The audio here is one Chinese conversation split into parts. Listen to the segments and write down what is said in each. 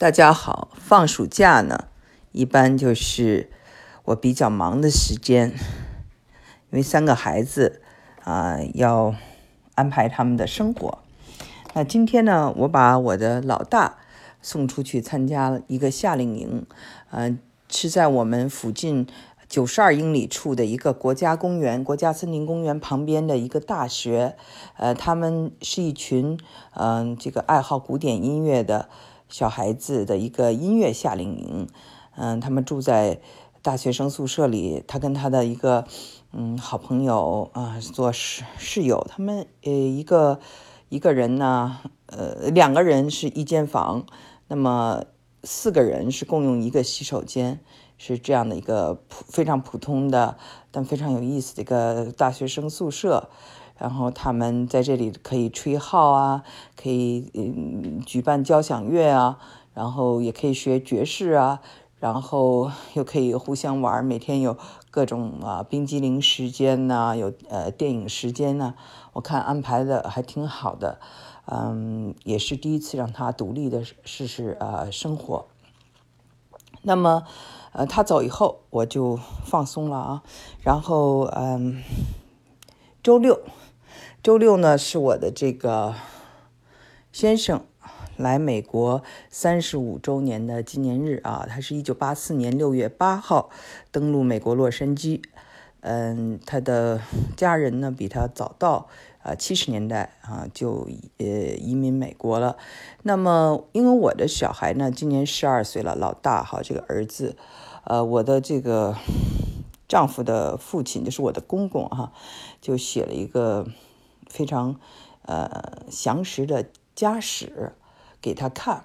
大家好，放暑假呢，一般就是我比较忙的时间，因为三个孩子啊，要安排他们的生活。那今天呢，我把我的老大送出去参加一个夏令营，嗯，是在我们附近九十二英里处的一个国家公园、国家森林公园旁边的一个大学。呃，他们是一群嗯，这个爱好古典音乐的。小孩子的一个音乐夏令营，嗯，他们住在大学生宿舍里。他跟他的一个嗯好朋友啊做室室友，他们呃一个一个人呢，呃两个人是一间房，那么四个人是共用一个洗手间，是这样的一个普非常普通的但非常有意思的一个大学生宿舍。然后他们在这里可以吹号啊，可以嗯举办交响乐啊，然后也可以学爵士啊，然后又可以互相玩，每天有各种啊冰激凌时间呐，有呃电影时间呐，我看安排的还挺好的，嗯，也是第一次让他独立的试试呃生活。那么呃他走以后我就放松了啊，然后嗯周六。周六呢是我的这个先生来美国三十五周年的纪念日啊，他是一九八四年六月八号登陆美国洛杉矶，嗯，他的家人呢比他早到啊七十年代啊就呃移民美国了。那么因为我的小孩呢今年十二岁了，老大哈这个儿子，呃我的这个丈夫的父亲就是我的公公哈，就写了一个。非常，呃，详实的家史给他看。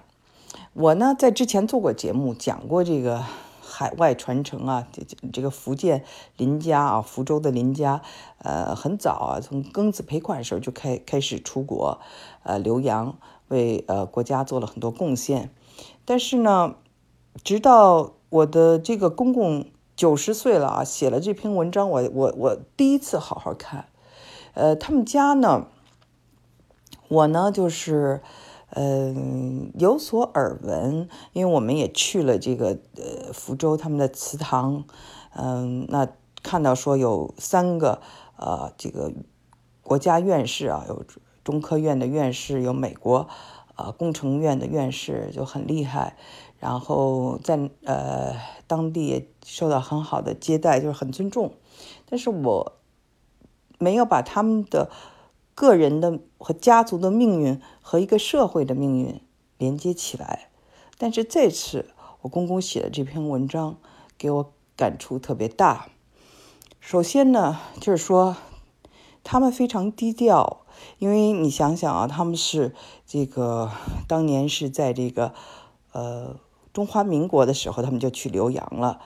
我呢，在之前做过节目，讲过这个海外传承啊，这这个福建林家啊，福州的林家，呃，很早啊，从庚子赔款时候就开开始出国，呃，留洋，为呃国家做了很多贡献。但是呢，直到我的这个公公九十岁了啊，写了这篇文章，我我我第一次好好看。呃，他们家呢，我呢就是，嗯，有所耳闻，因为我们也去了这个呃福州他们的祠堂，嗯，那看到说有三个呃这个国家院士啊，有中科院的院士，有美国呃工程院的院士，就很厉害，然后在呃当地也受到很好的接待，就是很尊重，但是我。没有把他们的个人的和家族的命运和一个社会的命运连接起来，但是这次我公公写的这篇文章给我感触特别大。首先呢，就是说他们非常低调，因为你想想啊，他们是这个当年是在这个呃中华民国的时候，他们就去留洋了。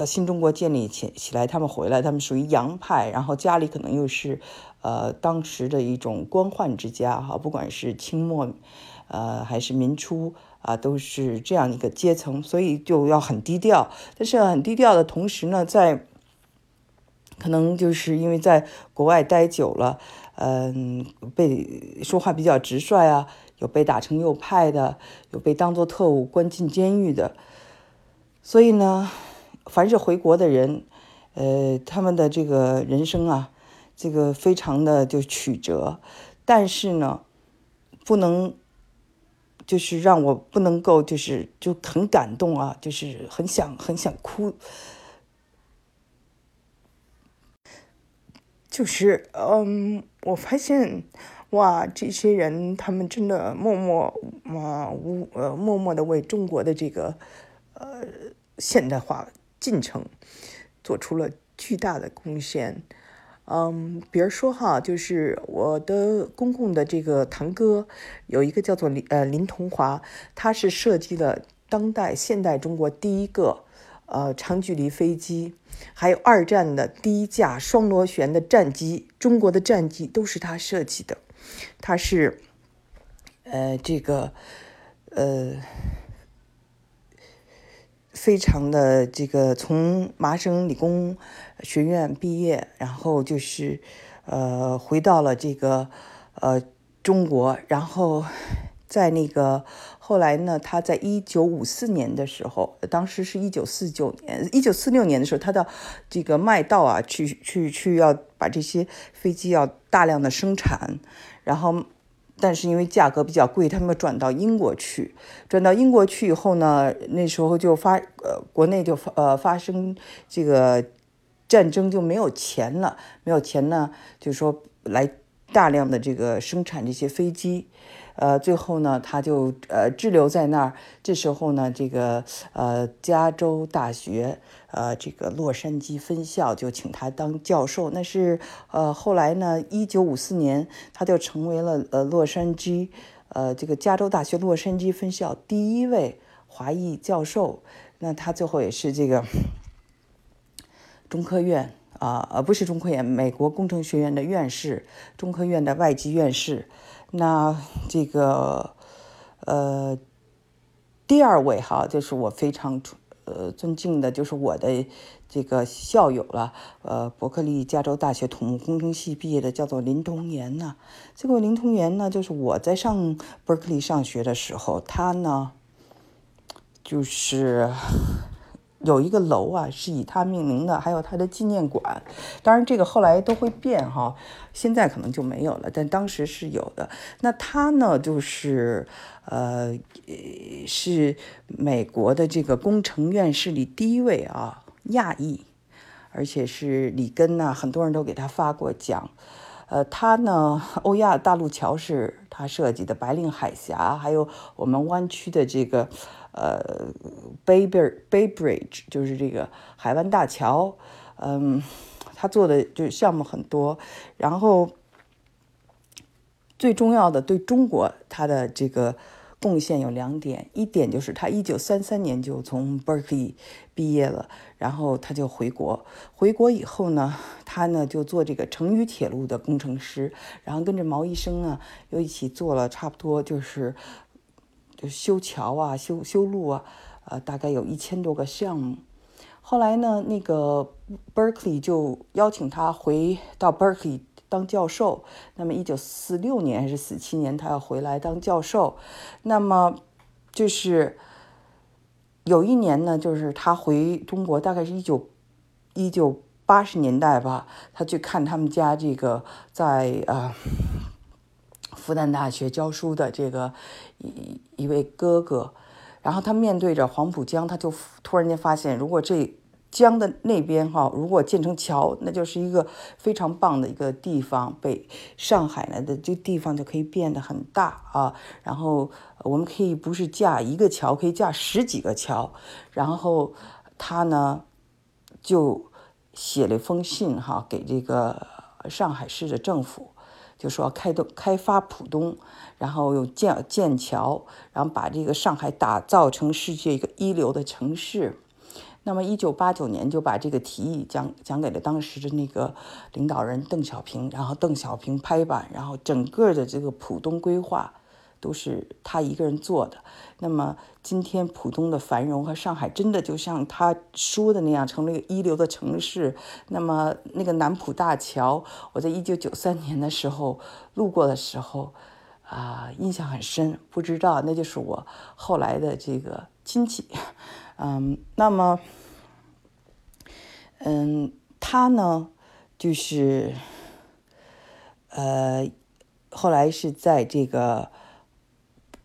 到新中国建立起起来，他们回来，他们属于洋派，然后家里可能又是，呃，当时的一种官宦之家哈，不管是清末，呃，还是民初啊，都是这样一个阶层，所以就要很低调。但是很低调的同时呢，在可能就是因为在国外待久了，嗯，被说话比较直率啊，有被打成右派的，有被当作特务关进监狱的，所以呢。凡是回国的人，呃，他们的这个人生啊，这个非常的就曲折，但是呢，不能，就是让我不能够，就是就很感动啊，就是很想很想哭，就是嗯，我发现哇，这些人他们真的默默啊无呃默默的为中国的这个呃现代化。进程做出了巨大的贡献，嗯，比如说哈，就是我的公公的这个堂哥，有一个叫做林呃林同华，他是设计了当代现代中国第一个呃长距离飞机，还有二战的第一架双螺旋的战机，中国的战机都是他设计的，他是呃这个呃。非常的这个，从麻省理工学院毕业，然后就是，呃，回到了这个，呃，中国，然后在那个后来呢，他在一九五四年的时候，当时是一九四九年、一九四六年的时候，他到这个麦道啊去去去要把这些飞机要大量的生产，然后但是因为价格比较贵，他们转到英国去。转到英国去以后呢，那时候就发呃国内就发呃发生这个战争，就没有钱了，没有钱呢，就说来大量的这个生产这些飞机。呃，最后呢，他就呃滞留在那儿。这时候呢，这个呃加州大学呃这个洛杉矶分校就请他当教授。那是呃后来呢，一九五四年他就成为了呃洛杉矶呃这个加州大学洛杉矶分校第一位华裔教授。那他最后也是这个中科院啊，呃不是中科院，美国工程学院的院士，中科院的外籍院士。那这个，呃，第二位哈，就是我非常呃尊敬的，就是我的这个校友了，呃，伯克利加州大学土木工程系毕业的，叫做林同源呢。这个林同源呢，就是我在上伯克利上学的时候，他呢，就是。有一个楼啊，是以他命名的，还有他的纪念馆。当然，这个后来都会变哈，现在可能就没有了，但当时是有的。那他呢，就是呃，是美国的这个工程院士里第一位啊，亚裔，而且是里根呐，很多人都给他发过奖。呃，他呢，欧亚大陆桥是他设计的，白令海峡，还有我们湾区的这个。呃，Bay Bay Bridge 就是这个海湾大桥，嗯，他做的就是项目很多，然后最重要的对中国他的这个贡献有两点，一点就是他一九三三年就从 Berkeley 毕业了，然后他就回国，回国以后呢，他呢就做这个成渝铁路的工程师，然后跟着毛医生呢又一起做了差不多就是。就修桥啊，修修路啊，呃，大概有一千多个项目。后来呢，那个 Berkeley 就邀请他回到 Berkeley 当教授。那么，一九四六年还是四七年，他要回来当教授。那么，就是有一年呢，就是他回中国，大概是一九一九八十年代吧，他去看他们家这个在啊。复旦大学教书的这个一一位哥哥，然后他面对着黄浦江，他就突然间发现，如果这江的那边哈，如果建成桥，那就是一个非常棒的一个地方。北上海呢的这地方就可以变得很大啊。然后我们可以不是架一个桥，可以架十几个桥。然后他呢就写了一封信哈，给这个上海市的政府。就说开东开发浦东，然后又建建桥，然后把这个上海打造成世界一个一流的城市。那么，一九八九年就把这个提议讲讲给了当时的那个领导人邓小平，然后邓小平拍板，然后整个的这个浦东规划。都是他一个人做的。那么今天浦东的繁荣和上海真的就像他说的那样，成了一个一流的城市。那么那个南浦大桥，我在一九九三年的时候路过的时候，啊，印象很深。不知道那就是我后来的这个亲戚。嗯，那么，嗯，他呢，就是，呃，后来是在这个。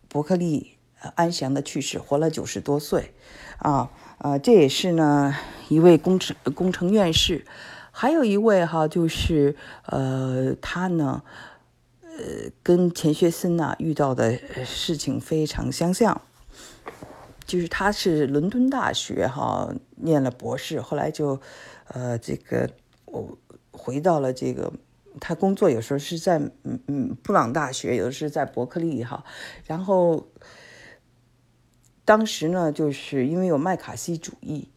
伯克利安详的去世，活了九十多岁，啊，呃，这也是呢一位工程工程院士，还有一位哈，就是呃，他呢，呃，跟钱学森呐遇到的事情非常相像，就是他是伦敦大学哈念了博士，后来就呃这个我回到了这个。他工作有时候是在嗯嗯布朗大学，有的是在伯克利哈。然后当时呢，就是因为有麦卡锡主义，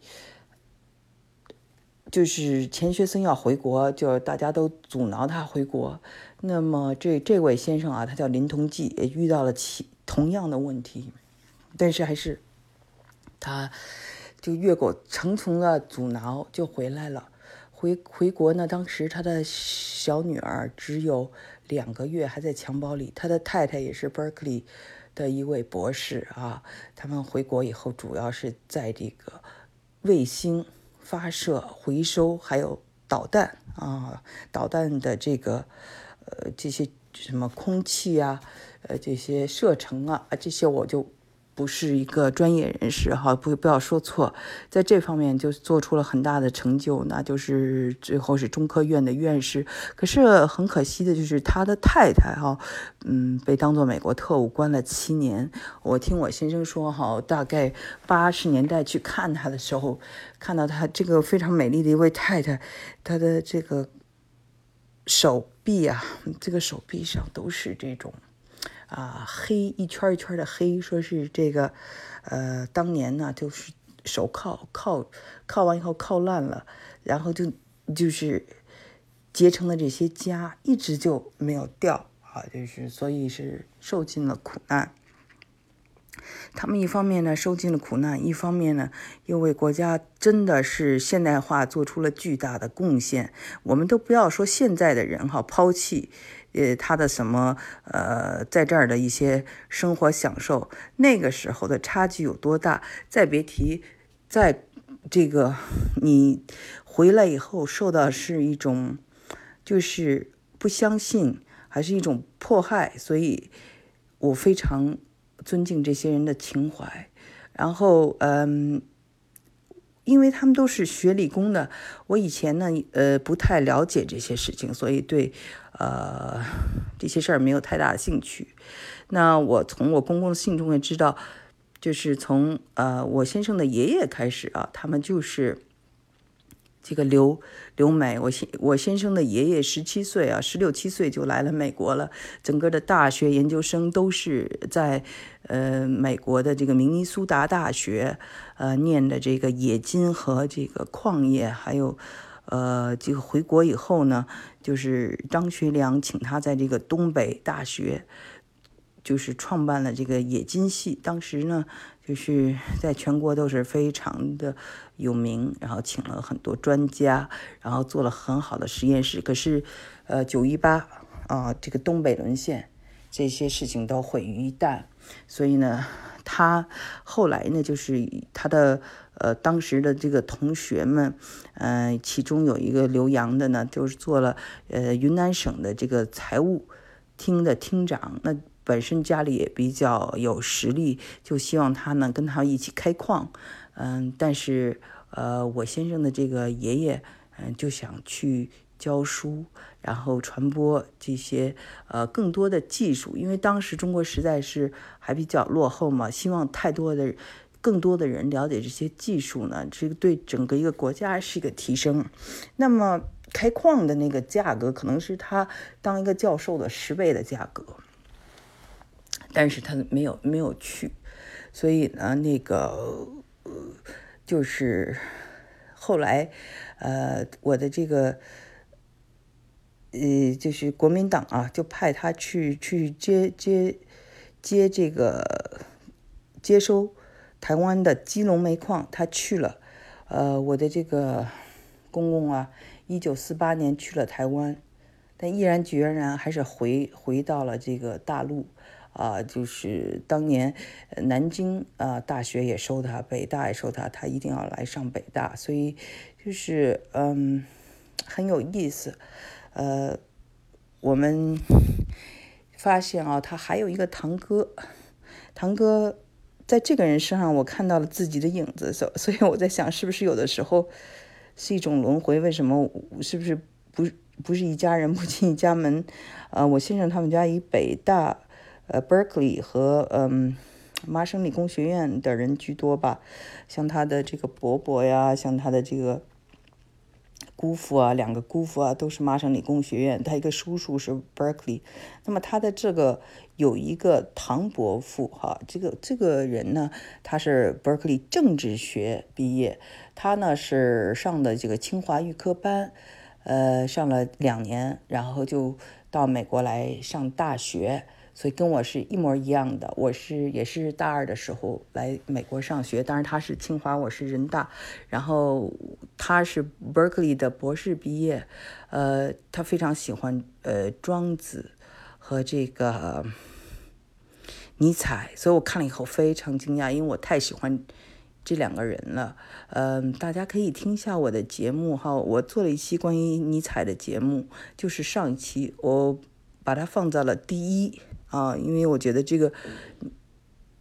就是钱学森要回国，就大家都阻挠他回国。那么这这位先生啊，他叫林同济，也遇到了其同样的问题，但是还是他就越过重重的阻挠，就回来了。回回国呢，当时他的小女儿只有两个月，还在襁褓里。他的太太也是 Berkeley 的一位博士啊，他们回国以后主要是在这个卫星发射、回收，还有导弹啊，导弹的这个呃这些什么空气啊，呃这些射程啊，这些我就。不是一个专业人士哈，不不要说错，在这方面就做出了很大的成就，那就是最后是中科院的院士。可是很可惜的就是他的太太哈，嗯，被当做美国特务关了七年。我听我先生说哈，大概八十年代去看他的时候，看到他这个非常美丽的一位太太，她的这个手臂啊，这个手臂上都是这种。啊，黑一圈一圈的黑，说是这个，呃，当年呢就是手铐铐铐完以后铐烂了，然后就就是结成了这些痂，一直就没有掉啊，就是所以是受尽了苦难。他们一方面呢受尽了苦难，一方面呢又为国家真的是现代化做出了巨大的贡献。我们都不要说现在的人哈，抛弃。呃，他的什么呃，在这儿的一些生活享受，那个时候的差距有多大？再别提，在这个你回来以后受到是一种，就是不相信，还是一种迫害。所以我非常尊敬这些人的情怀。然后，嗯。因为他们都是学理工的，我以前呢，呃，不太了解这些事情，所以对，呃，这些事儿没有太大的兴趣。那我从我公公的信中也知道，就是从呃我先生的爷爷开始啊，他们就是。这个留留美，我先我先生的爷爷十七岁啊，十六七岁就来了美国了。整个的大学研究生都是在呃美国的这个明尼苏达大学呃念的这个冶金和这个矿业，还有呃这个回国以后呢，就是张学良请他在这个东北大学。就是创办了这个冶金系，当时呢，就是在全国都是非常的有名，然后请了很多专家，然后做了很好的实验室。可是，呃，九一八啊，这个东北沦陷，这些事情都毁于一旦。所以呢，他后来呢，就是他的呃当时的这个同学们，嗯，其中有一个留洋的呢，就是做了呃云南省的这个财务厅的厅长，那。本身家里也比较有实力，就希望他呢跟他一起开矿，嗯，但是呃，我先生的这个爷爷，嗯，就想去教书，然后传播这些呃更多的技术，因为当时中国实在是还比较落后嘛，希望太多的更多的人了解这些技术呢，这个对整个一个国家是一个提升。那么开矿的那个价格，可能是他当一个教授的十倍的价格。但是他没有没有去，所以呢，那个呃，就是后来，呃，我的这个，呃，就是国民党啊，就派他去去接接接这个接收台湾的基隆煤矿，他去了。呃，我的这个公公啊，一九四八年去了台湾，但毅然决然还是回回到了这个大陆。啊，就是当年南京啊大学也收他，北大也收他，他一定要来上北大，所以就是嗯很有意思。呃，我们发现啊，他还有一个堂哥，堂哥在这个人身上我看到了自己的影子，所所以我在想，是不是有的时候是一种轮回？为什么是不是不不是一家人不进一家门？啊，我先生他们家以北大。呃，Berkeley 和嗯，麻省理工学院的人居多吧，像他的这个伯伯呀，像他的这个姑父啊，两个姑父啊，都是麻省理工学院。他一个叔叔是 Berkeley，那么他的这个有一个唐伯父哈，这个这个人呢，他是 Berkeley 政治学毕业，他呢是上的这个清华预科班，呃，上了两年，然后就到美国来上大学。所以跟我是一模一样的，我是也是大二的时候来美国上学，当然他是清华，我是人大，然后他是 Berkeley 的博士毕业，呃，他非常喜欢呃庄子和这个尼采，所以我看了以后非常惊讶，因为我太喜欢这两个人了。嗯，大家可以听一下我的节目哈，我做了一期关于尼采的节目，就是上一期我把它放在了第一。啊，因为我觉得这个。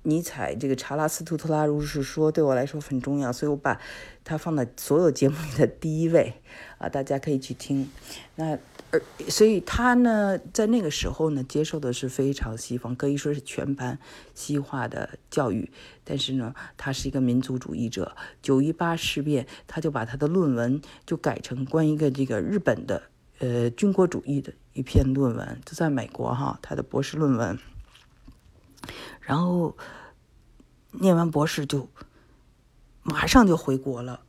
尼采这个查拉斯图特拉如是说，对我来说很重要，所以我把它放在所有节目里的第一位啊，大家可以去听。那而所以他呢，在那个时候呢，接受的是非常西方，可以说是全盘西化的教育。但是呢，他是一个民族主义者。九一八事变，他就把他的论文就改成关于一个这个日本的呃军国主义的一篇论文，就在美国哈，他的博士论文。然后念完博士就马上就回国了，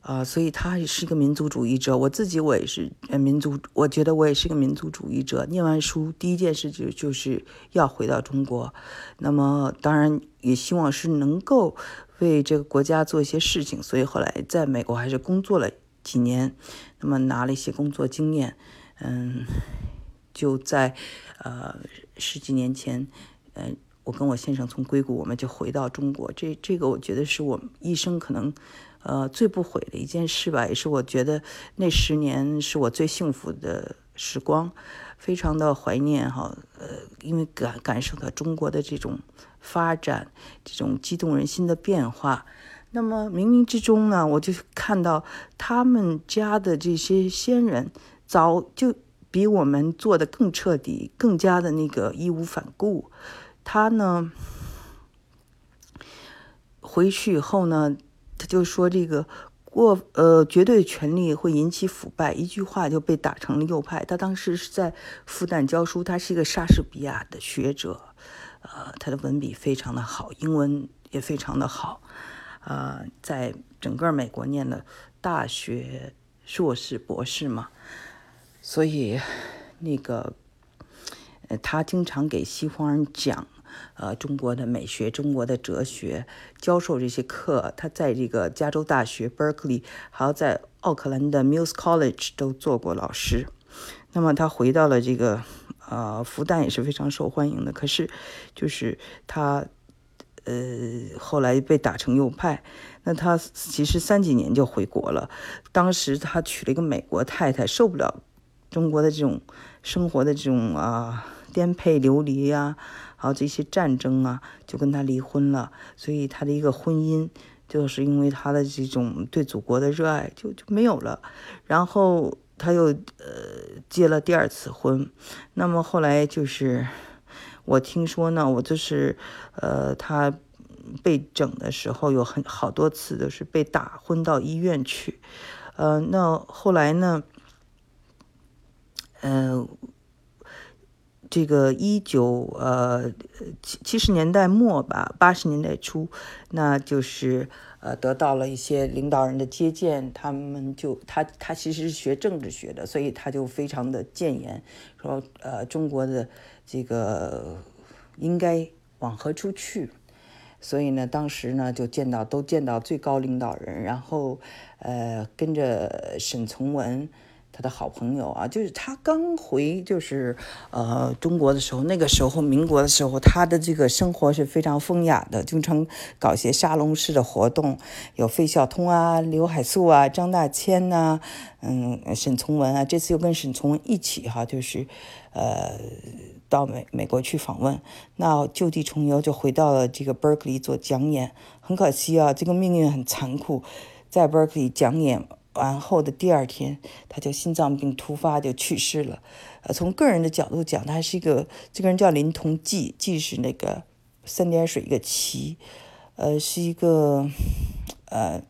啊，所以他也是一个民族主义者。我自己我也是民族，我觉得我也是个民族主义者。念完书第一件事就就是要回到中国，那么当然也希望是能够为这个国家做一些事情。所以后来在美国还是工作了几年，那么拿了一些工作经验，嗯，就在呃十几年前。嗯，我跟我先生从硅谷，我们就回到中国。这这个，我觉得是我一生可能，呃，最不悔的一件事吧，也是我觉得那十年是我最幸福的时光，非常的怀念哈。呃，因为感感受到中国的这种发展，这种激动人心的变化。那么冥冥之中呢，我就看到他们家的这些先人早就比我们做的更彻底，更加的那个义无反顾。他呢，回去以后呢，他就说这个过呃绝对权力会引起腐败，一句话就被打成了右派。他当时是在复旦教书，他是一个莎士比亚的学者，呃，他的文笔非常的好，英文也非常的好，呃，在整个美国念了大学、硕士、博士嘛，所以那个呃，他经常给西方人讲。呃，中国的美学、中国的哲学，教授这些课。他在这个加州大学 Berkeley，还有在奥克兰的 MUS College 都做过老师。那么他回到了这个呃复旦也是非常受欢迎的。可是就是他呃后来被打成右派。那他其实三几年就回国了。当时他娶了一个美国太太，受不了中国的这种生活的这种啊颠沛流离呀。还有这些战争啊，就跟他离婚了，所以他的一个婚姻，就是因为他的这种对祖国的热爱，就就没有了。然后他又呃结了第二次婚，那么后来就是我听说呢，我就是呃他被整的时候有很好多次都是被打昏到医院去，呃，那后来呢，嗯。这个一九呃七七十年代末吧，八十年代初，那就是呃得到了一些领导人的接见，他们就他他其实是学政治学的，所以他就非常的谏言，说呃中国的这个应该往何处去，所以呢当时呢就见到都见到最高领导人，然后呃跟着沈从文。他的好朋友啊，就是他刚回，就是呃中国的时候，那个时候民国的时候，他的这个生活是非常风雅的，经常搞些沙龙式的活动，有费孝通啊、刘海粟啊、张大千呐，嗯，沈从文啊，这次又跟沈从文一起哈，就是呃到美美国去访问，那就地重游，就回到了这个 Berkeley 做讲演，很可惜啊，这个命运很残酷，在 Berkeley 讲演。完后的第二天，他就心脏病突发就去世了。呃，从个人的角度讲，他是一个这个人叫林同济，济是那个三点水一个齐，呃，是一个呃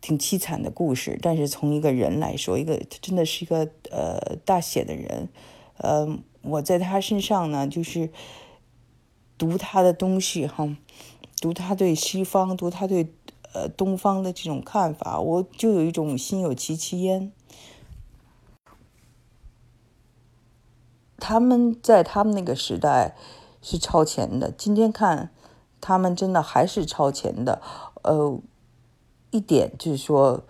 挺凄惨的故事。但是从一个人来说，一个真的是一个呃大写的人。呃，我在他身上呢，就是读他的东西哈，读他对西方，读他对。呃，东方的这种看法，我就有一种心有戚戚焉。他们在他们那个时代是超前的，今天看他们真的还是超前的。呃，一点就是说，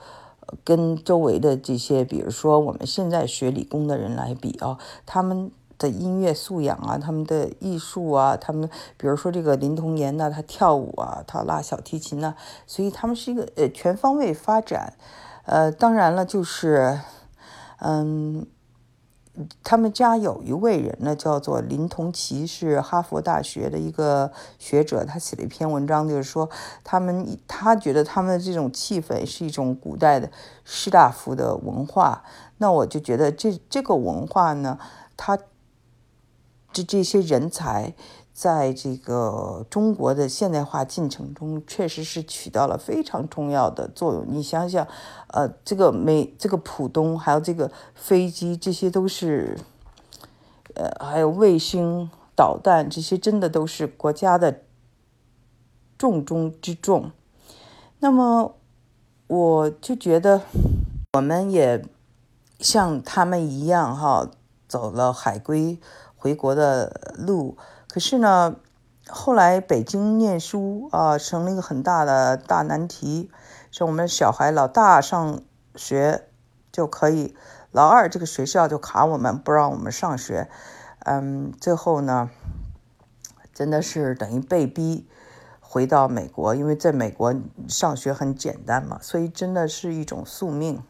跟周围的这些，比如说我们现在学理工的人来比啊，他们。的音乐素养啊，他们的艺术啊，他们比如说这个林童言呢，他跳舞啊，他拉小提琴呢，所以他们是一个呃全方位发展。呃，当然了，就是嗯。他们家有一位人呢，叫做林同奇，是哈佛大学的一个学者。他写了一篇文章，就是说他们他觉得他们的这种气氛是一种古代的士大夫的文化。那我就觉得这这个文化呢，他这这些人才。在这个中国的现代化进程中，确实是起到了非常重要的作用。你想想，呃，这个美，这个浦东，还有这个飞机，这些都是，呃，还有卫星、导弹，这些真的都是国家的重中之重。那么，我就觉得，我们也像他们一样，哈，走了海归回国的路。可是呢，后来北京念书啊，成了一个很大的大难题。说我们小孩老大上学就可以，老二这个学校就卡我们，不让我们上学。嗯，最后呢，真的是等于被逼回到美国，因为在美国上学很简单嘛，所以真的是一种宿命。